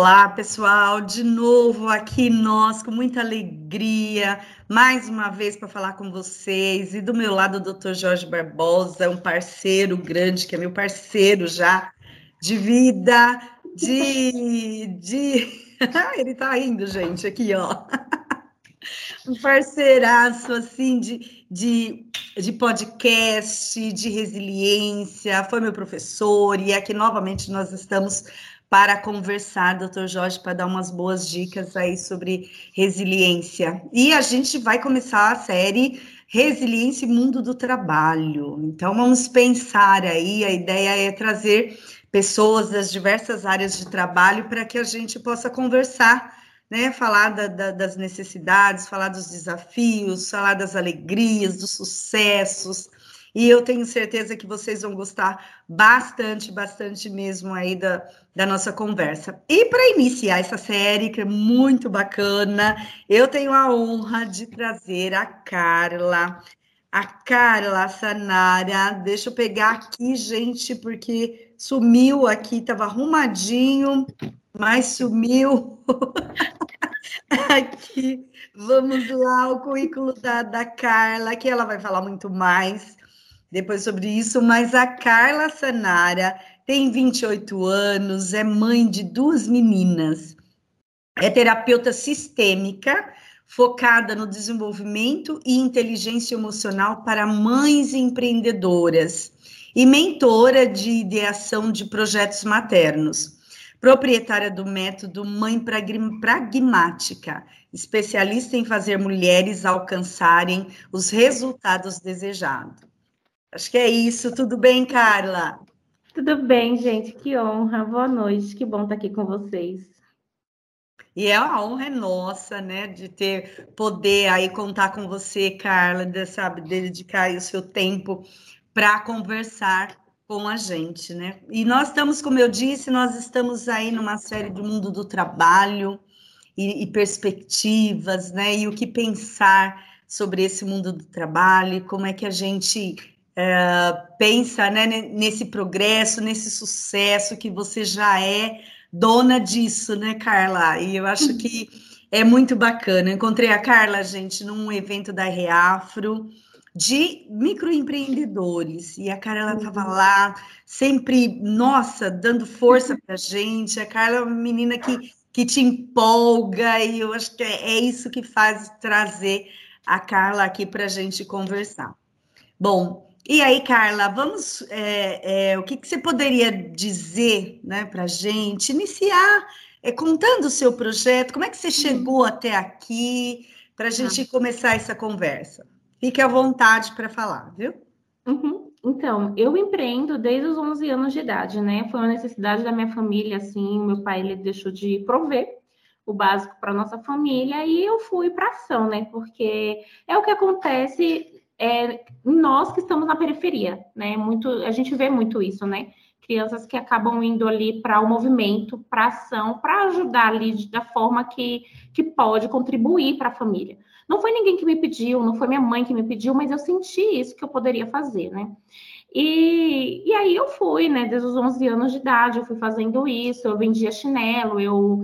Olá, pessoal, de novo aqui nós com muita alegria, mais uma vez para falar com vocês. E do meu lado, o Dr. Jorge Barbosa, um parceiro grande, que é meu parceiro já de vida, de. de... Ele tá indo, gente, aqui, ó. Um parceiraço, assim, de, de, de podcast, de resiliência, foi meu professor, e aqui novamente nós estamos para conversar, doutor Jorge, para dar umas boas dicas aí sobre resiliência. E a gente vai começar a série Resiliência e Mundo do Trabalho. Então, vamos pensar aí, a ideia é trazer pessoas das diversas áreas de trabalho para que a gente possa conversar, né? Falar da, da, das necessidades, falar dos desafios, falar das alegrias, dos sucessos, e eu tenho certeza que vocês vão gostar bastante, bastante mesmo aí da, da nossa conversa. E para iniciar essa série, que é muito bacana, eu tenho a honra de trazer a Carla. A Carla Sanara, deixa eu pegar aqui, gente, porque sumiu aqui, estava arrumadinho, mas sumiu. aqui, vamos lá, o currículo da, da Carla, que ela vai falar muito mais depois sobre isso, mas a Carla Sanara tem 28 anos, é mãe de duas meninas, é terapeuta sistêmica, focada no desenvolvimento e inteligência emocional para mães empreendedoras e mentora de ideação de projetos maternos. Proprietária do método Mãe Pragmática, especialista em fazer mulheres alcançarem os resultados desejados. Acho que é isso. Tudo bem, Carla? Tudo bem, gente. Que honra. Boa noite. Que bom estar aqui com vocês. E é a honra é nossa, né, de ter poder aí contar com você, Carla, de, sabe, dedicar o seu tempo para conversar com a gente, né? E nós estamos, como eu disse, nós estamos aí numa série do mundo do trabalho e, e perspectivas, né? E o que pensar sobre esse mundo do trabalho, como é que a gente é, pensa né, nesse progresso, nesse sucesso que você já é dona disso, né, Carla? E eu acho que é muito bacana. Eu encontrei a Carla, gente, num evento da Reafro de microempreendedores. E a Carla estava uhum. lá, sempre, nossa, dando força para a gente. A Carla é uma menina que, que te empolga, e eu acho que é, é isso que faz trazer a Carla aqui para a gente conversar. Bom, e aí, Carla, vamos. É, é, o que, que, você poderia dizer né, para a gente? Iniciar é, contando o seu projeto, como é que você uhum. chegou até aqui, para a gente ah. começar essa conversa. Fique à vontade para falar, viu? Uhum. Então, eu empreendo desde os 11 anos de idade, né? Foi uma necessidade da minha família, assim, meu pai ele deixou de prover o básico para nossa família e eu fui para ação, né? Porque é o que acontece é, nós que estamos na periferia, né? Muito, a gente vê muito isso, né? Crianças que acabam indo ali para o movimento, para ação, para ajudar ali da forma que, que pode contribuir para a família. Não foi ninguém que me pediu, não foi minha mãe que me pediu, mas eu senti isso que eu poderia fazer, né? E, e aí eu fui, né? Desde os 11 anos de idade, eu fui fazendo isso, eu vendia chinelo, eu,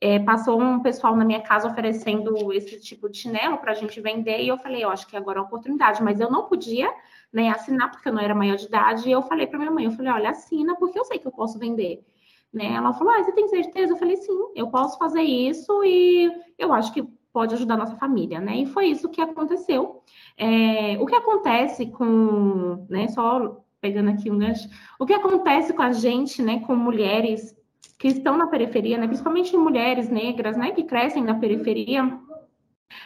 é, passou um pessoal na minha casa oferecendo esse tipo de chinelo para a gente vender, e eu falei, eu acho que agora é a oportunidade, mas eu não podia né, assinar porque eu não era maior de idade, e eu falei para minha mãe, eu falei, olha, assina porque eu sei que eu posso vender. Né? Ela falou, ah, você tem certeza? Eu falei, sim, eu posso fazer isso e eu acho que pode ajudar a nossa família, né? E foi isso que aconteceu. É, o que acontece com, né, só pegando aqui um gancho, o que acontece com a gente, né, com mulheres que estão na periferia, né, principalmente mulheres negras, né, que crescem na periferia,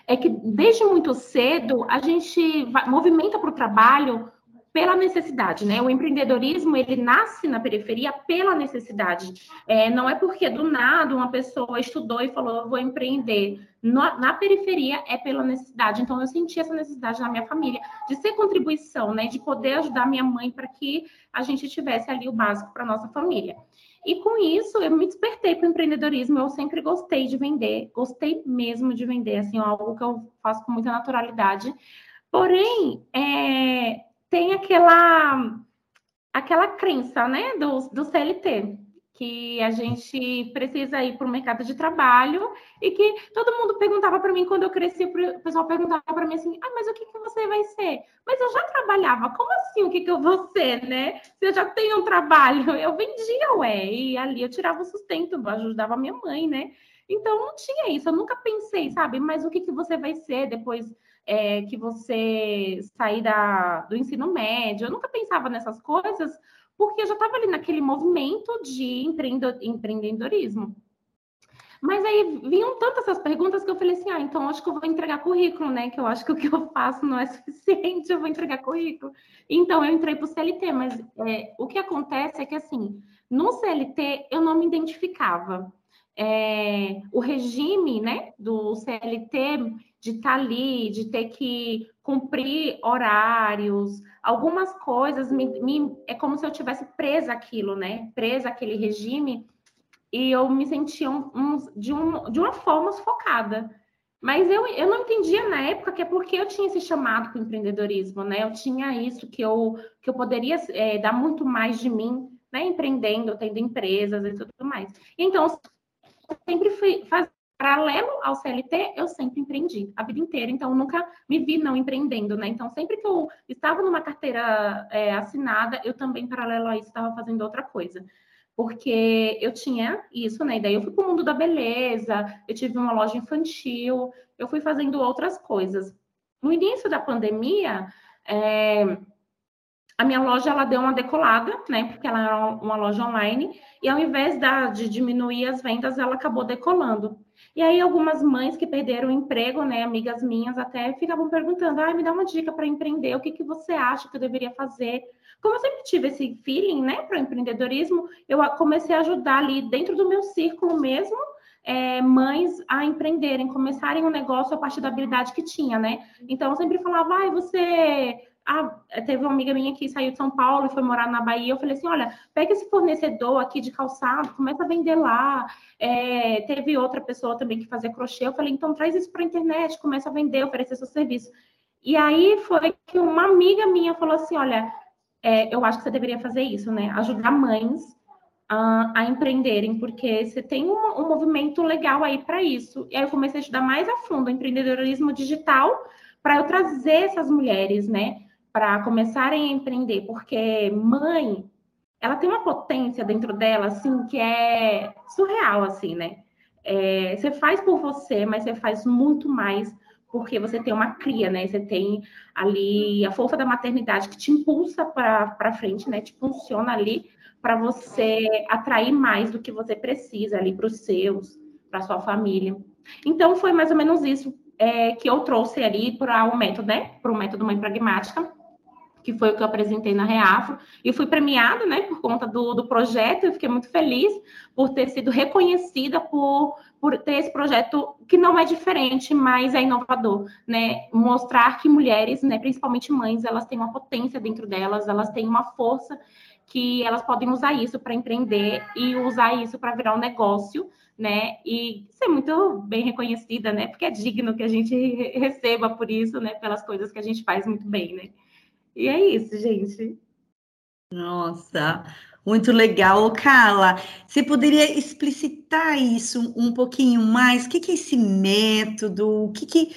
é que desde muito cedo a gente vai, movimenta para o trabalho pela necessidade, né? O empreendedorismo ele nasce na periferia pela necessidade. É, não é porque do nada uma pessoa estudou e falou vou empreender. No, na periferia é pela necessidade. Então eu senti essa necessidade na minha família de ser contribuição, né? De poder ajudar minha mãe para que a gente tivesse ali o básico para nossa família. E com isso, eu me despertei para o empreendedorismo. Eu sempre gostei de vender, gostei mesmo de vender, assim, algo que eu faço com muita naturalidade. Porém, é, tem aquela aquela crença, né, do, do CLT. Que a gente precisa ir para o mercado de trabalho e que todo mundo perguntava para mim quando eu cresci, o pessoal perguntava para mim assim: ah, mas o que, que você vai ser? Mas eu já trabalhava, como assim o que, que eu vou ser, né? Se eu já tenho um trabalho, eu vendia, ué, e ali eu tirava o sustento, ajudava a minha mãe, né? Então não tinha isso, eu nunca pensei, sabe, mas o que, que você vai ser depois é, que você sair da, do ensino médio? Eu nunca pensava nessas coisas porque eu já estava ali naquele movimento de empreendedorismo. Mas aí vinham tantas essas perguntas que eu falei assim: ah, então acho que eu vou entregar currículo, né? Que eu acho que o que eu faço não é suficiente, eu vou entregar currículo. Então eu entrei para o CLT, mas é, o que acontece é que assim, no CLT eu não me identificava. É, o regime né, do CLT de estar tá ali, de ter que cumprir horários, algumas coisas me, me, é como se eu tivesse presa aquilo, né? Presa aquele regime e eu me sentia um, um, de, um, de uma forma sufocada. Mas eu, eu não entendia na época que é porque eu tinha esse chamado para o empreendedorismo, né? Eu tinha isso, que eu, que eu poderia é, dar muito mais de mim, né? Empreendendo, tendo empresas e tudo mais. Então, sempre fui, faz, paralelo ao CLT, eu sempre empreendi a vida inteira, então nunca me vi não empreendendo, né? Então, sempre que eu estava numa carteira é, assinada, eu também, paralelo a isso, estava fazendo outra coisa. Porque eu tinha isso, né? E daí eu fui para o mundo da beleza, eu tive uma loja infantil, eu fui fazendo outras coisas. No início da pandemia, é, a minha loja ela deu uma decolada, né? Porque ela era uma loja online, e ao invés da, de diminuir as vendas, ela acabou decolando. E aí algumas mães que perderam o emprego, né, amigas minhas até ficavam perguntando: "Ah, me dá uma dica para empreender, o que que você acha que eu deveria fazer?" Como eu sempre tive esse feeling, né, para o empreendedorismo, eu comecei a ajudar ali dentro do meu círculo mesmo, é, mães a empreenderem, começarem um negócio a partir da habilidade que tinha, né? Então eu sempre falava: "Ai, você ah, teve uma amiga minha que saiu de São Paulo e foi morar na Bahia. Eu falei assim: olha, pega esse fornecedor aqui de calçado, começa a vender lá. É, teve outra pessoa também que fazia crochê. Eu falei: então traz isso para a internet, começa a vender, oferecer seu serviço. E aí foi que uma amiga minha falou assim: olha, é, eu acho que você deveria fazer isso, né? Ajudar mães a, a empreenderem, porque você tem um, um movimento legal aí para isso. E aí eu comecei a estudar mais a fundo empreendedorismo digital para eu trazer essas mulheres, né? Para começarem a empreender, porque mãe, ela tem uma potência dentro dela, assim, que é surreal, assim, né? É, você faz por você, mas você faz muito mais porque você tem uma cria, né? Você tem ali a força da maternidade que te impulsa para frente, né? Te funciona ali para você atrair mais do que você precisa ali para os seus, para sua família. Então foi mais ou menos isso é, que eu trouxe ali para o método, né? Para o método Mãe Pragmática que foi o que eu apresentei na Reafro, e fui premiada, né, por conta do, do projeto, eu fiquei muito feliz por ter sido reconhecida por, por ter esse projeto que não é diferente, mas é inovador, né, mostrar que mulheres, né, principalmente mães, elas têm uma potência dentro delas, elas têm uma força que elas podem usar isso para empreender e usar isso para virar um negócio, né? E ser muito bem reconhecida, né? Porque é digno que a gente receba por isso, né? Pelas coisas que a gente faz muito bem, né? E é isso, gente. Nossa, muito legal. Carla, você poderia explicitar isso um pouquinho mais? O que, que é esse método? O que, que,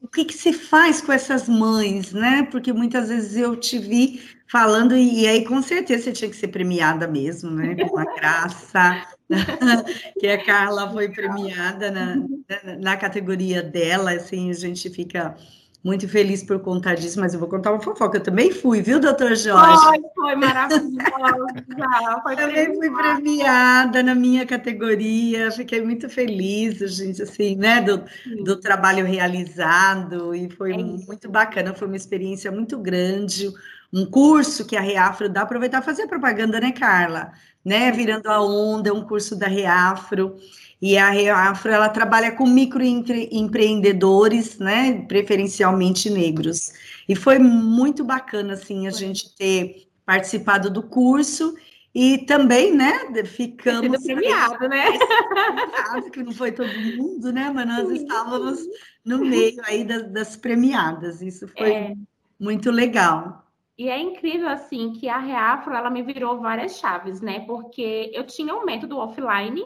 o que, que você faz com essas mães, né? Porque muitas vezes eu te vi falando, e aí com certeza você tinha que ser premiada mesmo, né? Com a graça. que a Carla foi premiada na, na, na categoria dela, assim, a gente fica muito feliz por contar disso, mas eu vou contar uma fofoca. Eu também fui, viu, doutor Jorge? Foi, foi maravilhosa. Foi também fui premiada na minha categoria. Fiquei muito feliz, gente, assim, né, do, do trabalho realizado. E foi é muito bacana, foi uma experiência muito grande. Um curso que a Reafro dá, aproveitar fazer propaganda, né, Carla? Né, virando a onda, um curso da Reafro. E a Reafro, ela trabalha com microempreendedores, né, preferencialmente negros. E foi muito bacana, assim, a gente ter participado do curso e também, né, ficamos... premiado, né? que não foi todo mundo, né, mas nós estávamos no meio aí das, das premiadas. Isso foi é. muito legal. E é incrível, assim, que a Reafro, ela me virou várias chaves, né? Porque eu tinha um método offline,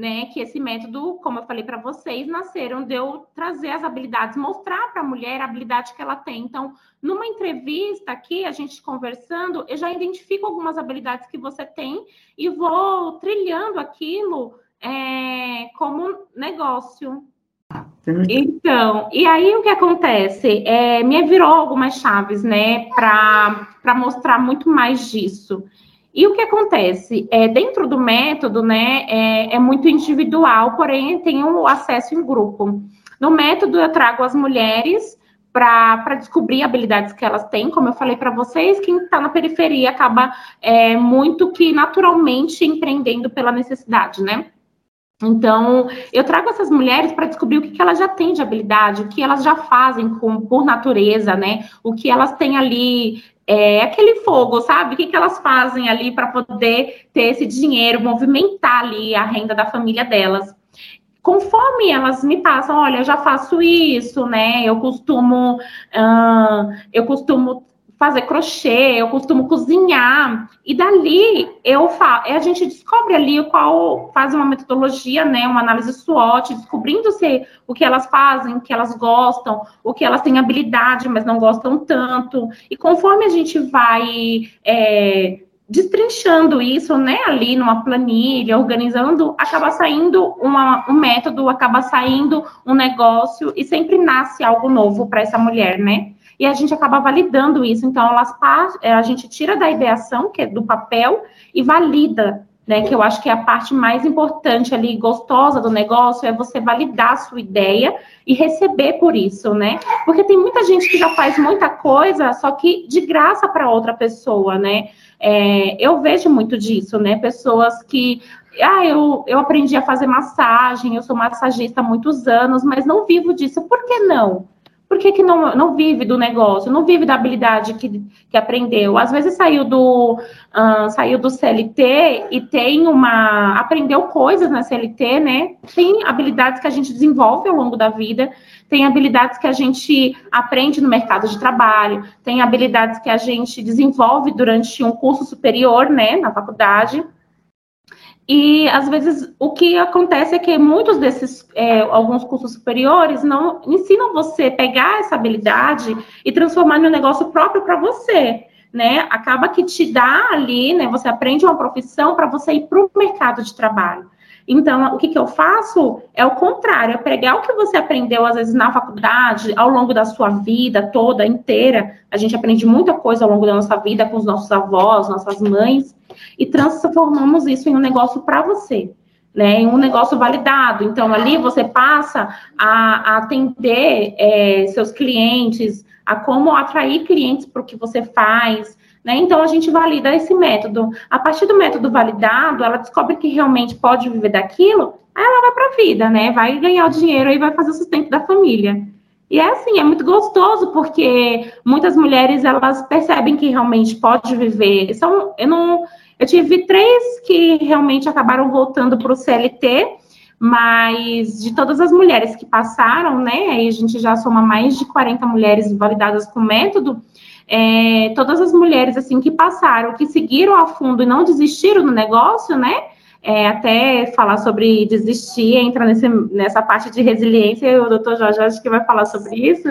né? Que esse método, como eu falei para vocês, nasceram de eu trazer as habilidades, mostrar para a mulher a habilidade que ela tem. Então, numa entrevista aqui, a gente conversando, eu já identifico algumas habilidades que você tem e vou trilhando aquilo é, como negócio, então, e aí o que acontece? É, me virou algumas chaves, né, para mostrar muito mais disso. E o que acontece? É, dentro do método, né, é, é muito individual, porém tem o um acesso em grupo. No método, eu trago as mulheres para descobrir habilidades que elas têm, como eu falei para vocês, quem está na periferia acaba é, muito que naturalmente empreendendo pela necessidade, né? Então, eu trago essas mulheres para descobrir o que, que elas já têm de habilidade, o que elas já fazem com, por natureza, né? O que elas têm ali, é, aquele fogo, sabe? O que, que elas fazem ali para poder ter esse dinheiro, movimentar ali a renda da família delas. Conforme elas me passam, olha, eu já faço isso, né? Eu costumo, eu costumo fazer crochê, eu costumo cozinhar, e dali eu fa a gente descobre ali qual faz uma metodologia, né, uma análise SWOT, descobrindo se o que elas fazem, o que elas gostam, o que elas têm habilidade, mas não gostam tanto. E conforme a gente vai é, destrinchando isso, né, ali numa planilha, organizando, acaba saindo uma, um método, acaba saindo um negócio e sempre nasce algo novo para essa mulher, né? E a gente acaba validando isso. Então, elas, é, a gente tira da ideação, que é do papel, e valida, né? Que eu acho que é a parte mais importante ali, gostosa do negócio, é você validar a sua ideia e receber por isso, né? Porque tem muita gente que já faz muita coisa, só que de graça para outra pessoa, né? É, eu vejo muito disso, né? Pessoas que ah, eu, eu aprendi a fazer massagem, eu sou massagista há muitos anos, mas não vivo disso. Por que não? Por que, que não, não vive do negócio, não vive da habilidade que, que aprendeu? Às vezes saiu do, uh, saiu do CLT e tem uma. aprendeu coisas na CLT, né? Tem habilidades que a gente desenvolve ao longo da vida, tem habilidades que a gente aprende no mercado de trabalho, tem habilidades que a gente desenvolve durante um curso superior, né, na faculdade. E às vezes o que acontece é que muitos desses, é, alguns cursos superiores não ensinam você pegar essa habilidade e transformar em um negócio próprio para você. Né? Acaba que te dá ali, né? Você aprende uma profissão para você ir para o mercado de trabalho. Então, o que, que eu faço é o contrário, é pegar o que você aprendeu, às vezes, na faculdade, ao longo da sua vida toda inteira. A gente aprende muita coisa ao longo da nossa vida com os nossos avós, nossas mães, e transformamos isso em um negócio para você. Né, em um negócio validado. Então, ali você passa a, a atender é, seus clientes, a como atrair clientes para o que você faz, né? Então, a gente valida esse método. A partir do método validado, ela descobre que realmente pode viver daquilo, aí ela vai para a vida, né? Vai ganhar o dinheiro e vai fazer o sustento da família. E é assim, é muito gostoso, porque muitas mulheres, elas percebem que realmente pode viver. São, eu, não, eu tive três que realmente acabaram voltando para o CLT, mas de todas as mulheres que passaram, né, aí a gente já soma mais de 40 mulheres validadas com método, é, todas as mulheres assim que passaram, que seguiram a fundo e não desistiram do negócio, né? É, até falar sobre desistir, entra nesse, nessa parte de resiliência, o doutor Jorge acho que vai falar sobre isso,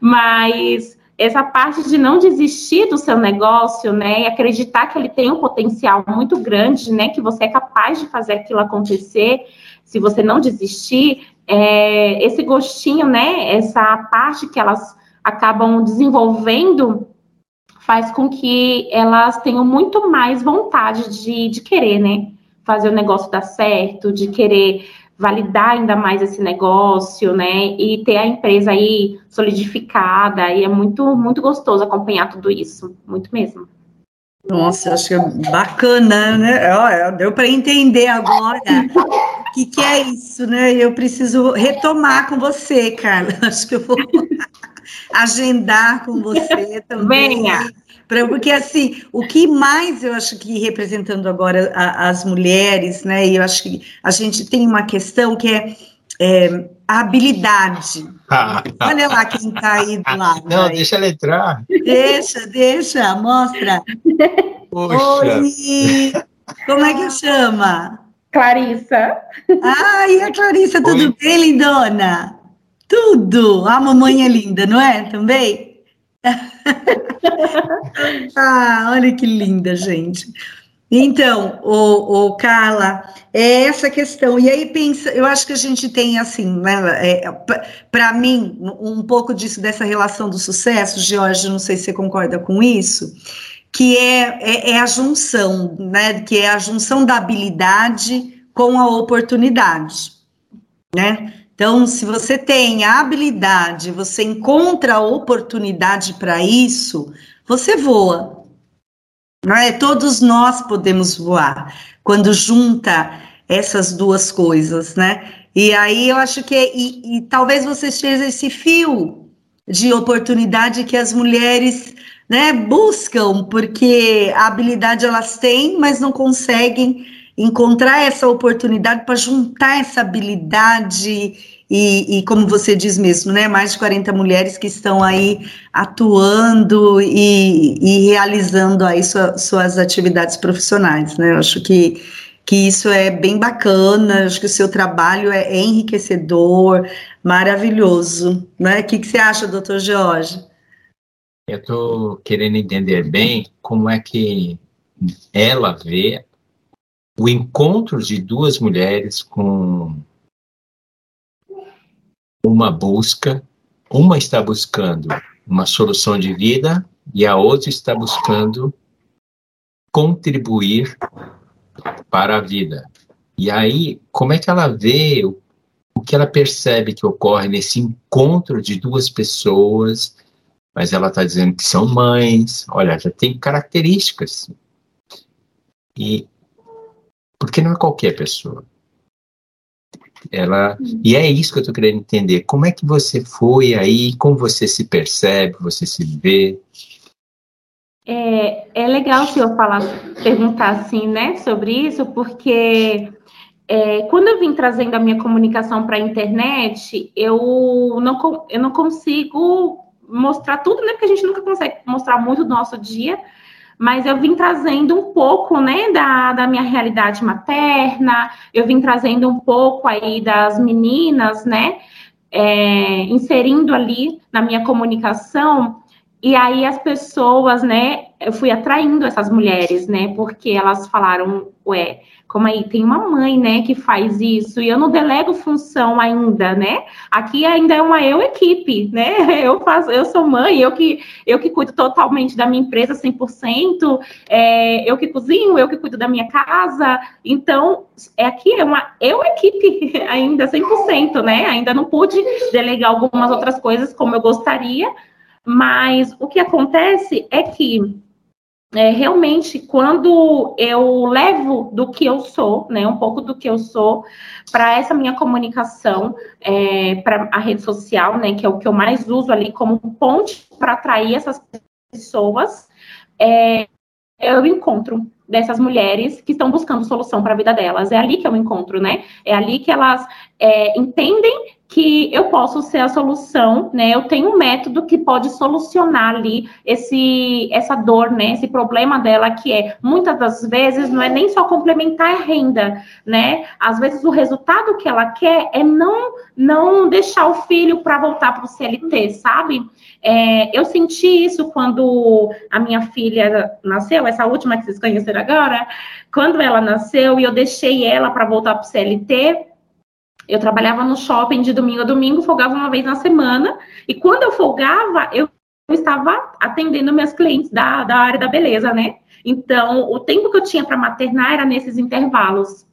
mas essa parte de não desistir do seu negócio, né, e acreditar que ele tem um potencial muito grande, né, que você é capaz de fazer aquilo acontecer, se você não desistir, é, esse gostinho, né, essa parte que elas acabam desenvolvendo faz com que elas tenham muito mais vontade de, de querer, né? Fazer o negócio dar certo, de querer validar ainda mais esse negócio, né? E ter a empresa aí solidificada. E é muito, muito gostoso acompanhar tudo isso. Muito mesmo. Nossa, acho que é bacana, né? Deu para entender agora o que, que é isso, né? Eu preciso retomar com você, Carla. Acho que eu vou agendar com você também. Venha. Pra, porque, assim, o que mais eu acho que representando agora a, as mulheres, né, e eu acho que a gente tem uma questão que é é, a habilidade. Olha lá quem está aí do lado. Não, aí. deixa ela entrar. Deixa, deixa, mostra. Poxa. Oi, como é que chama? Clariça. Ai, a Clarissa, tudo Oi. bem, lindona? Tudo. A mamãe é linda, não é? Também? ah, olha que linda, gente. Então, o, o, Carla, é essa questão. E aí pensa, eu acho que a gente tem assim, né, é, para mim, um pouco disso dessa relação do sucesso, George, não sei se você concorda com isso, que é, é, é a junção, né? Que é a junção da habilidade com a oportunidade, né? Então, se você tem a habilidade, você encontra a oportunidade para isso, você voa, não é? Todos nós podemos voar quando junta essas duas coisas, né? E aí eu acho que e, e talvez você seja esse fio de oportunidade que as mulheres né, buscam, porque a habilidade elas têm, mas não conseguem encontrar essa oportunidade para juntar essa habilidade e, e, como você diz mesmo, né, mais de 40 mulheres que estão aí atuando e, e realizando aí sua, suas atividades profissionais, né, eu acho que, que isso é bem bacana, acho que o seu trabalho é, é enriquecedor, maravilhoso, né, o que, que você acha, doutor Jorge? Eu estou querendo entender bem como é que ela vê o encontro de duas mulheres com uma busca, uma está buscando uma solução de vida e a outra está buscando contribuir para a vida. E aí, como é que ela vê o, o que ela percebe que ocorre nesse encontro de duas pessoas? Mas ela está dizendo que são mães, olha, já tem características. E porque não é qualquer pessoa. Ela, e é isso que eu estou querendo entender. Como é que você foi aí? Como você se percebe? Você se vê? É, é legal o senhor falar, perguntar assim, né, sobre isso, porque é, quando eu vim trazendo a minha comunicação para a internet, eu não, eu não consigo mostrar tudo, né? Porque a gente nunca consegue mostrar muito do nosso dia mas eu vim trazendo um pouco, né, da, da minha realidade materna, eu vim trazendo um pouco aí das meninas, né, é, inserindo ali na minha comunicação, e aí as pessoas, né, eu fui atraindo essas mulheres, né, porque elas falaram, ué, como aí tem uma mãe, né, que faz isso, e eu não delego função ainda, né? Aqui ainda é uma eu equipe, né? Eu faço, eu sou mãe, eu que eu que cuido totalmente da minha empresa 100%, é, eu que cozinho, eu que cuido da minha casa. Então, é aqui é uma eu equipe ainda 100%, né? Ainda não pude delegar algumas outras coisas como eu gostaria, mas o que acontece é que é, realmente, quando eu levo do que eu sou, né, um pouco do que eu sou, para essa minha comunicação, é, para a rede social, né, que é o que eu mais uso ali como ponte para atrair essas pessoas, é, eu encontro dessas mulheres que estão buscando solução para a vida delas. É ali que eu encontro, né? É ali que elas é, entendem que eu posso ser a solução, né? Eu tenho um método que pode solucionar ali esse essa dor, né? Esse problema dela que é muitas das vezes não é nem só complementar a renda, né? Às vezes o resultado que ela quer é não não deixar o filho para voltar para o CLT, sabe? É, eu senti isso quando a minha filha nasceu, essa última que vocês conheceram agora, quando ela nasceu e eu deixei ela para voltar para o CLT eu trabalhava no shopping de domingo a domingo, folgava uma vez na semana, e quando eu folgava, eu estava atendendo meus clientes da, da área da beleza, né? Então, o tempo que eu tinha para maternar era nesses intervalos.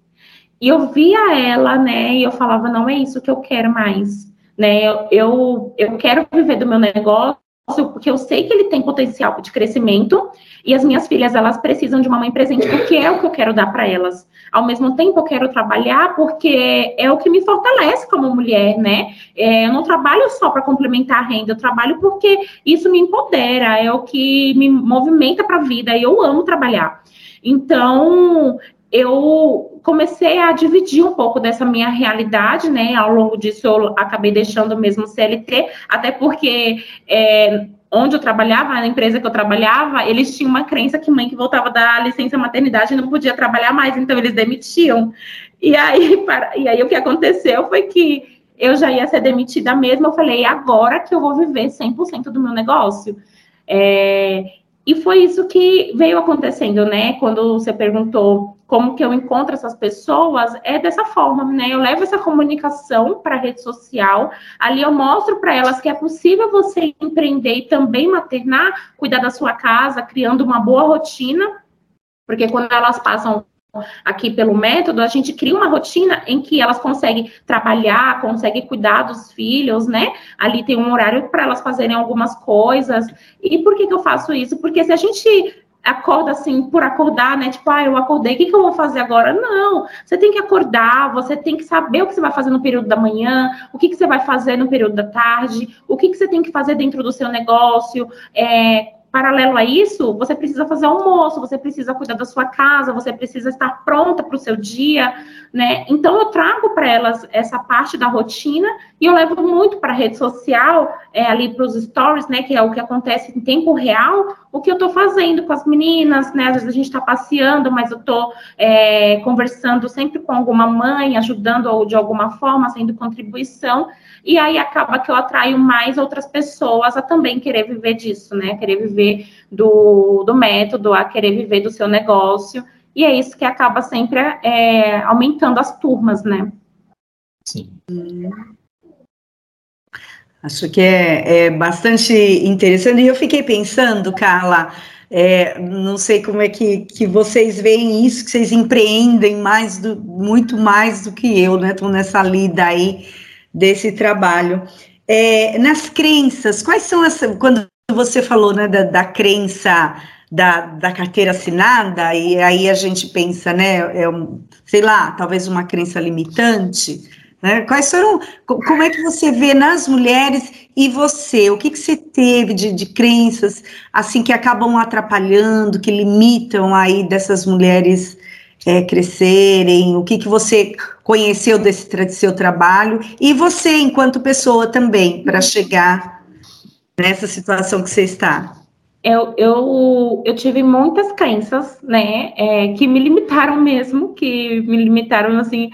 E eu via ela, né? E eu falava, não é isso que eu quero mais, né? Eu, eu, eu quero viver do meu negócio, porque eu sei que ele tem potencial de crescimento e as minhas filhas elas precisam de uma mãe presente porque é o que eu quero dar para elas. Ao mesmo tempo eu quero trabalhar porque é o que me fortalece como mulher, né? É, eu não trabalho só para complementar a renda, eu trabalho porque isso me empodera, é o que me movimenta para a vida e eu amo trabalhar. Então, eu comecei a dividir um pouco dessa minha realidade, né? Ao longo disso, eu acabei deixando mesmo o CLT, até porque é, onde eu trabalhava, na empresa que eu trabalhava, eles tinham uma crença que mãe que voltava da licença maternidade não podia trabalhar mais, então eles demitiam. E aí, para, e aí o que aconteceu foi que eu já ia ser demitida mesmo, eu falei, agora que eu vou viver 100% do meu negócio. É, e foi isso que veio acontecendo, né? Quando você perguntou como que eu encontro essas pessoas, é dessa forma, né? Eu levo essa comunicação para a rede social, ali eu mostro para elas que é possível você empreender e também maternar, cuidar da sua casa, criando uma boa rotina, porque quando elas passam aqui pelo método, a gente cria uma rotina em que elas conseguem trabalhar, conseguem cuidar dos filhos, né? Ali tem um horário para elas fazerem algumas coisas. E por que, que eu faço isso? Porque se a gente acorda assim por acordar, né? Tipo, ah, eu acordei, o que, que eu vou fazer agora? Não, você tem que acordar, você tem que saber o que você vai fazer no período da manhã, o que, que você vai fazer no período da tarde, o que, que você tem que fazer dentro do seu negócio, é, Paralelo a isso, você precisa fazer almoço, você precisa cuidar da sua casa, você precisa estar pronta para o seu dia, né? Então eu trago para elas essa parte da rotina e eu levo muito para a rede social, é, ali para os stories, né? Que é o que acontece em tempo real, o que eu estou fazendo com as meninas, né? Às vezes a gente está passeando, mas eu estou é, conversando sempre com alguma mãe, ajudando de alguma forma, sendo contribuição e aí acaba que eu atraio mais outras pessoas a também querer viver disso, né? Querer viver do, do método, a querer viver do seu negócio. E é isso que acaba sempre é, aumentando as turmas, né? Sim. Acho que é, é, bastante interessante. E eu fiquei pensando, Carla, é, não sei como é que, que vocês veem isso, que vocês empreendem mais do, muito mais do que eu, né? Estão nessa lida aí desse trabalho. É, nas crenças, quais são as. Quando você falou né, da, da crença da, da, carteira assinada, e aí a gente pensa, né, é um, sei lá, talvez uma crença limitante. Né? Quais foram, como é que você vê nas mulheres e você, o que, que você teve de, de crenças assim que acabam atrapalhando, que limitam aí dessas mulheres é, crescerem, o que, que você conheceu desse seu trabalho e você, enquanto pessoa também, para chegar nessa situação que você está. Eu, eu, eu tive muitas crenças, né, é, que me limitaram mesmo, que me limitaram, assim,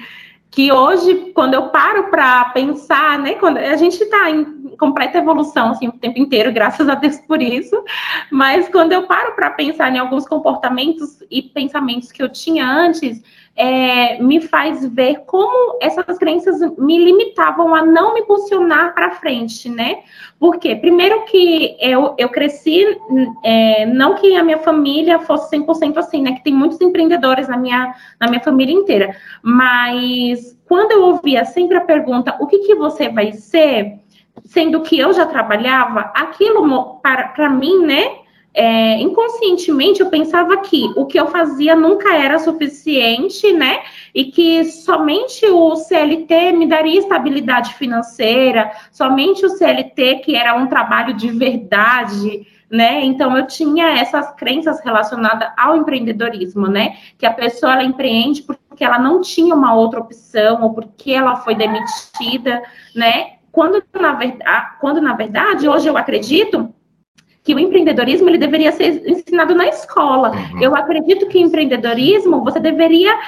que hoje, quando eu paro para pensar, né, quando a gente está em completa evolução, assim, o tempo inteiro, graças a Deus por isso, mas quando eu paro para pensar em alguns comportamentos e pensamentos que eu tinha antes, é, me faz ver como essas crenças me limitavam a não me posicionar para frente, né? Porque, primeiro que eu, eu cresci, é, não que a minha família fosse 100% assim, né? Que tem muitos empreendedores na minha, na minha família inteira, mas quando eu ouvia sempre a pergunta, o que, que você vai ser? Sendo que eu já trabalhava, aquilo para mim, né? É, inconscientemente eu pensava que o que eu fazia nunca era suficiente, né? E que somente o CLT me daria estabilidade financeira, somente o CLT que era um trabalho de verdade, né? Então eu tinha essas crenças relacionadas ao empreendedorismo, né? Que a pessoa ela empreende porque ela não tinha uma outra opção ou porque ela foi demitida, né? Quando na verdade, quando na verdade hoje eu acredito que o empreendedorismo ele deveria ser ensinado na escola. Uhum. Eu acredito que empreendedorismo você deveria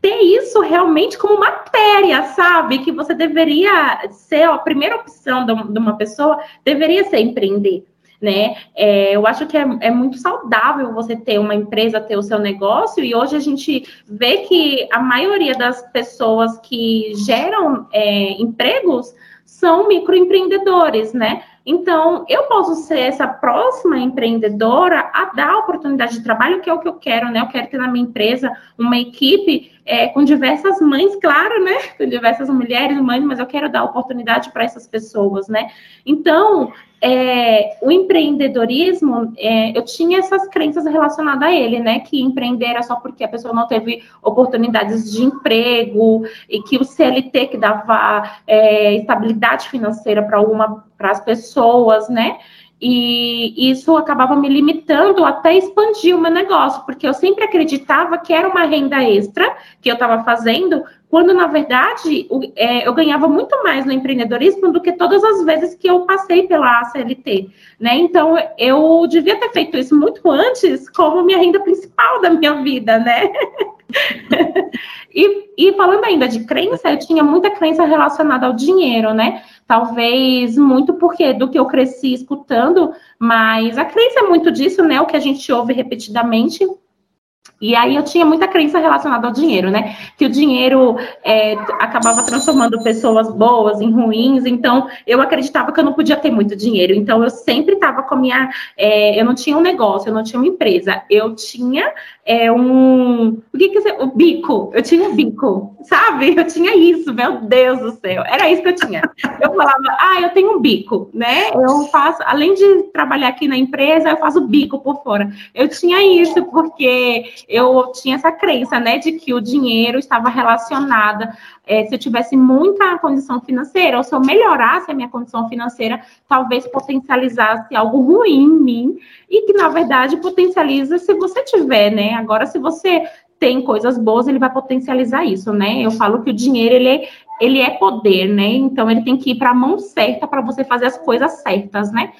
ter isso realmente como matéria, sabe? Que você deveria ser a primeira opção de uma pessoa, deveria ser empreender. Né? É, eu acho que é, é, muito saudável você ter uma empresa, ter o seu negócio, e hoje a gente vê que a maioria das pessoas que geram é, empregos são microempreendedores, né? Então, eu posso ser essa próxima empreendedora a dar oportunidade de trabalho, que é o que eu quero, né? Eu quero ter na minha empresa uma equipe é, com diversas mães, claro, né? Com diversas mulheres, mães, mas eu quero dar oportunidade para essas pessoas, né? Então, é, o empreendedorismo, é, eu tinha essas crenças relacionadas a ele, né? Que empreender era só porque a pessoa não teve oportunidades de emprego e que o CLT que dava é, estabilidade financeira para uma para as pessoas, né? E isso acabava me limitando até expandir o meu negócio, porque eu sempre acreditava que era uma renda extra que eu estava fazendo, quando na verdade é, eu ganhava muito mais no empreendedorismo do que todas as vezes que eu passei pela CLT, né? Então eu devia ter feito isso muito antes como minha renda principal da minha vida, né? e, e falando ainda de crença, eu tinha muita crença relacionada ao dinheiro, né? Talvez muito porque do que eu cresci escutando, mas a crença é muito disso, né? O que a gente ouve repetidamente. E aí eu tinha muita crença relacionada ao dinheiro, né? Que o dinheiro é, acabava transformando pessoas boas em ruins, então eu acreditava que eu não podia ter muito dinheiro. Então eu sempre estava com a minha. É, eu não tinha um negócio, eu não tinha uma empresa, eu tinha é, um. O que que é? O bico. Eu tinha um bico, sabe? Eu tinha isso, meu Deus do céu. Era isso que eu tinha. Eu falava, ah, eu tenho um bico, né? Eu faço, além de trabalhar aqui na empresa, eu faço bico por fora. Eu tinha isso, porque eu tinha essa crença, né, de que o dinheiro estava relacionado é, se eu tivesse muita condição financeira, ou se eu melhorasse a minha condição financeira, talvez potencializasse algo ruim em mim, e que, na verdade, potencializa se você tiver, né? Agora, se você tem coisas boas, ele vai potencializar isso, né? Eu falo que o dinheiro, ele é, ele é poder, né? Então, ele tem que ir para a mão certa para você fazer as coisas certas, né?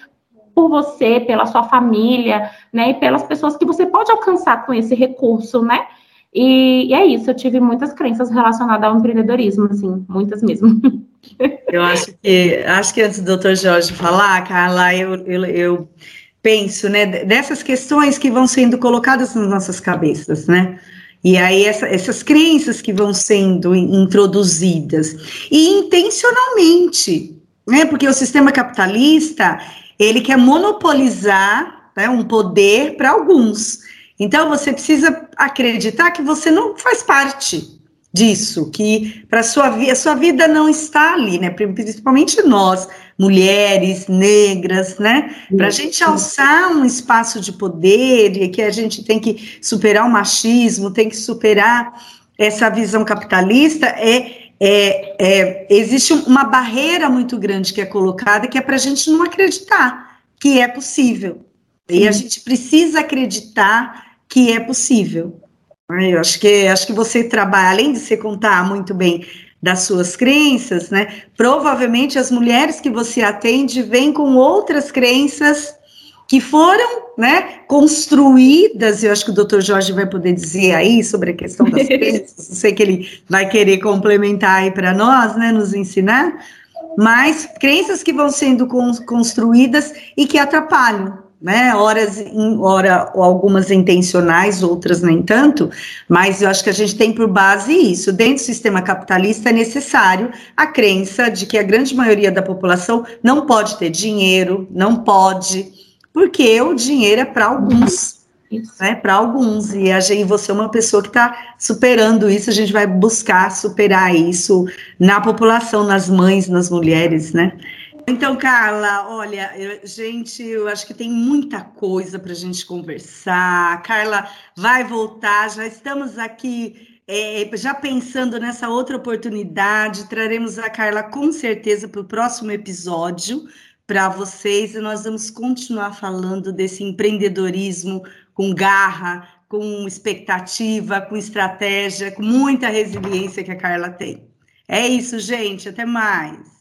Por você, pela sua família, né? E pelas pessoas que você pode alcançar com esse recurso, né? E, e, é isso, eu tive muitas crenças relacionadas ao empreendedorismo, assim, muitas mesmo. Eu acho que, acho que antes do doutor Jorge falar, Carla, eu, eu, eu penso, né, dessas questões que vão sendo colocadas nas nossas cabeças, né? E aí essa, essas crenças que vão sendo introduzidas e intencionalmente, né? Porque o sistema capitalista ele quer monopolizar né, um poder para alguns. Então você precisa acreditar que você não faz parte disso, que para sua vida, sua vida não está ali, né? Principalmente nós, mulheres negras, né? Para a gente alçar um espaço de poder e que a gente tem que superar o machismo, tem que superar essa visão capitalista, é, é, é existe uma barreira muito grande que é colocada que é para a gente não acreditar que é possível. E a gente precisa acreditar que é possível. Eu acho que acho que você trabalha, além de você contar muito bem das suas crenças, né? Provavelmente as mulheres que você atende vêm com outras crenças que foram, né, construídas. Eu acho que o Dr. Jorge vai poder dizer aí sobre a questão das crenças. Sei que ele vai querer complementar aí para nós, né, nos ensinar. Mas crenças que vão sendo construídas e que atrapalham, né? Horas, em, hora, algumas intencionais, outras nem tanto, mas eu acho que a gente tem por base isso. Dentro do sistema capitalista é necessário a crença de que a grande maioria da população não pode ter dinheiro, não pode, porque o dinheiro é para alguns. Né, para alguns, e a gente, você é uma pessoa que está superando isso, a gente vai buscar superar isso na população, nas mães, nas mulheres, né? Então, Carla, olha, eu, gente, eu acho que tem muita coisa para a gente conversar. Carla vai voltar, já estamos aqui é, já pensando nessa outra oportunidade. Traremos a Carla com certeza para o próximo episódio para vocês e nós vamos continuar falando desse empreendedorismo com garra, com expectativa, com estratégia, com muita resiliência que a Carla tem. É isso, gente. Até mais.